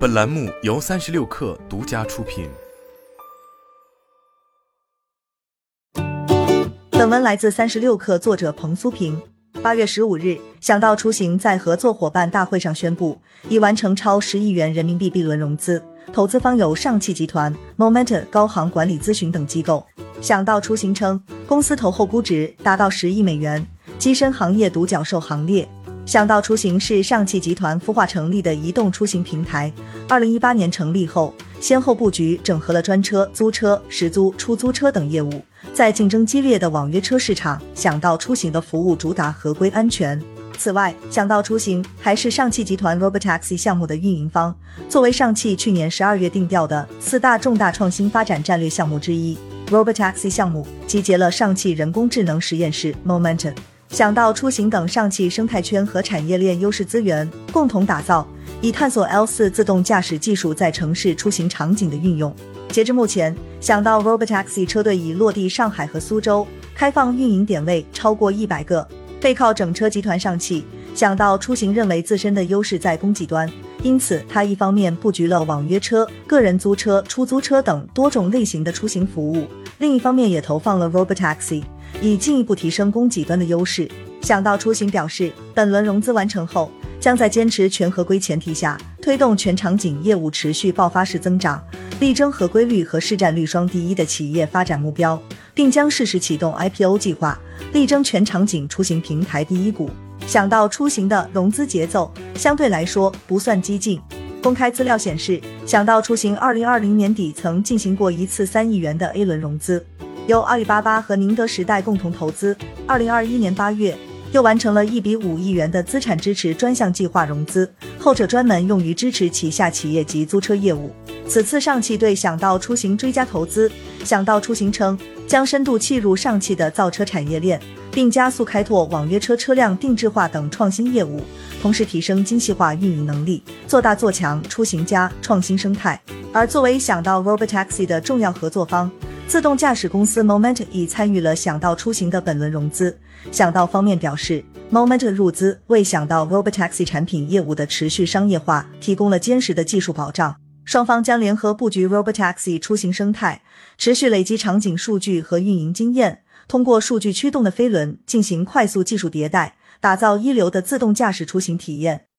本栏目由三十六氪独家出品。本文来自三十六氪，作者彭苏平。八月十五日，想到出行在合作伙伴大会上宣布，已完成超十亿元人民币 B 轮融资，投资方有上汽集团、Momenta 高航管理咨询等机构。想到出行称，公司投后估值达到十亿美元，跻身行业独角兽行列。想到出行是上汽集团孵化成立的移动出行平台。二零一八年成立后，先后布局整合了专车、租车、时租、出租车等业务。在竞争激烈的网约车市场，想到出行的服务主打合规安全。此外，想到出行还是上汽集团 Robotaxi 项目的运营方。作为上汽去年十二月定调的四大重大创新发展战略项目之一，Robotaxi 项目集结了上汽人工智能实验室 Momentum。想到出行等上汽生态圈和产业链优势资源共同打造，以探索 L 四自动驾驶技术在城市出行场景的运用。截至目前，想到 Robotaxi 车队已落地上海和苏州，开放运营点位超过一百个。背靠整车集团上汽，想到出行认为自身的优势在供给端，因此它一方面布局了网约车、个人租车、出租车等多种类型的出行服务，另一方面也投放了 Robotaxi。以进一步提升供给端的优势。想到出行表示，本轮融资完成后，将在坚持全合规前提下，推动全场景业务持续爆发式增长，力争合规率和市占率双第一的企业发展目标，并将适时启动 IPO 计划，力争全场景出行平台第一股。想到出行的融资节奏相对来说不算激进，公开资料显示，想到出行二零二零年底曾进行过一次三亿元的 A 轮融资。由阿里巴巴和宁德时代共同投资。二零二一年八月，又完成了一笔五亿元的资产支持专项计划融资，后者专门用于支持旗下企业及租车业务。此次上汽对想到出行追加投资，想到出行称将深度契入上汽的造车产业链，并加速开拓网约车车辆定制化等创新业务，同时提升精细化运营能力，做大做强出行加创新生态。而作为想到 Robotaxi 的重要合作方。自动驾驶公司 Moment 已参与了想到出行的本轮融资。想到方面表示，Moment 入资为想到 Robotaxi 产品业务的持续商业化提供了坚实的技术保障。双方将联合布局 Robotaxi 出行生态，持续累积场景数据和运营经验，通过数据驱动的飞轮进行快速技术迭代，打造一流的自动驾驶出行体验。